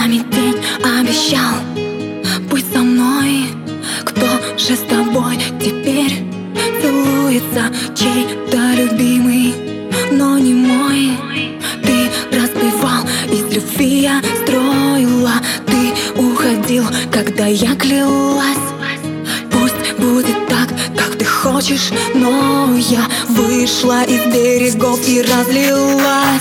нами день обещал. Быть со мной Кто же с тобой теперь целуется Чей-то любимый, но не мой. Ты разбивал, из любви я строила Ты уходил, когда я клялась. Пусть будет так, как ты хочешь Но я вышла из берегов и разлилась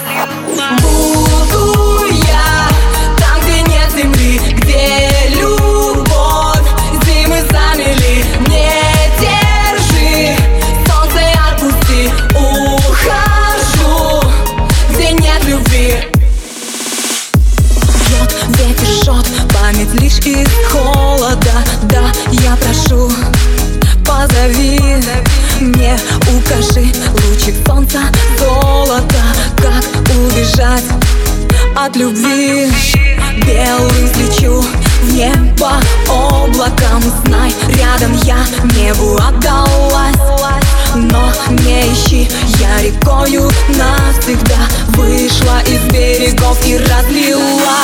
память лишь из холода. Да, я прошу, позови. Мне укажи лучик солнца золота. Как убежать от любви? Белым взлечу в небо облаком Знай, рядом я небу отдалась. Но не ищи, я рекою навсегда Вышла из берегов и разлилась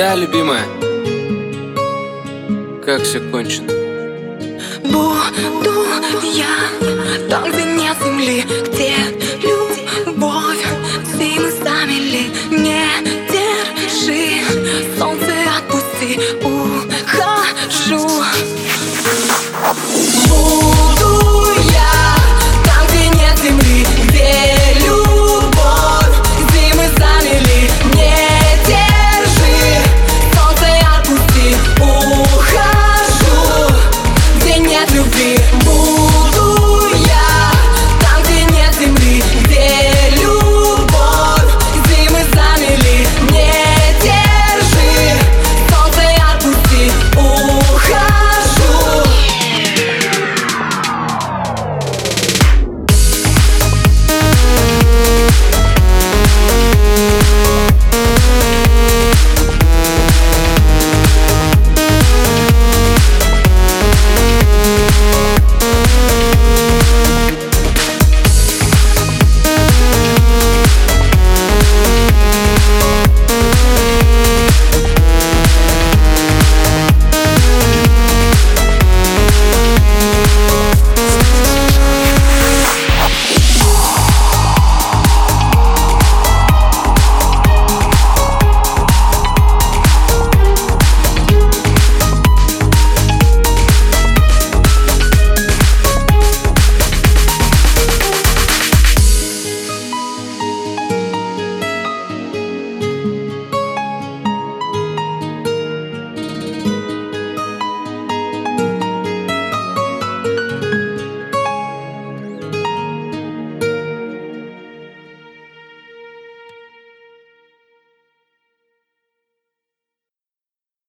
Да, любимая. Как все кончено? Буду я там, где нет земли, где любовь, ты мы сами не держи, солнце отпусти.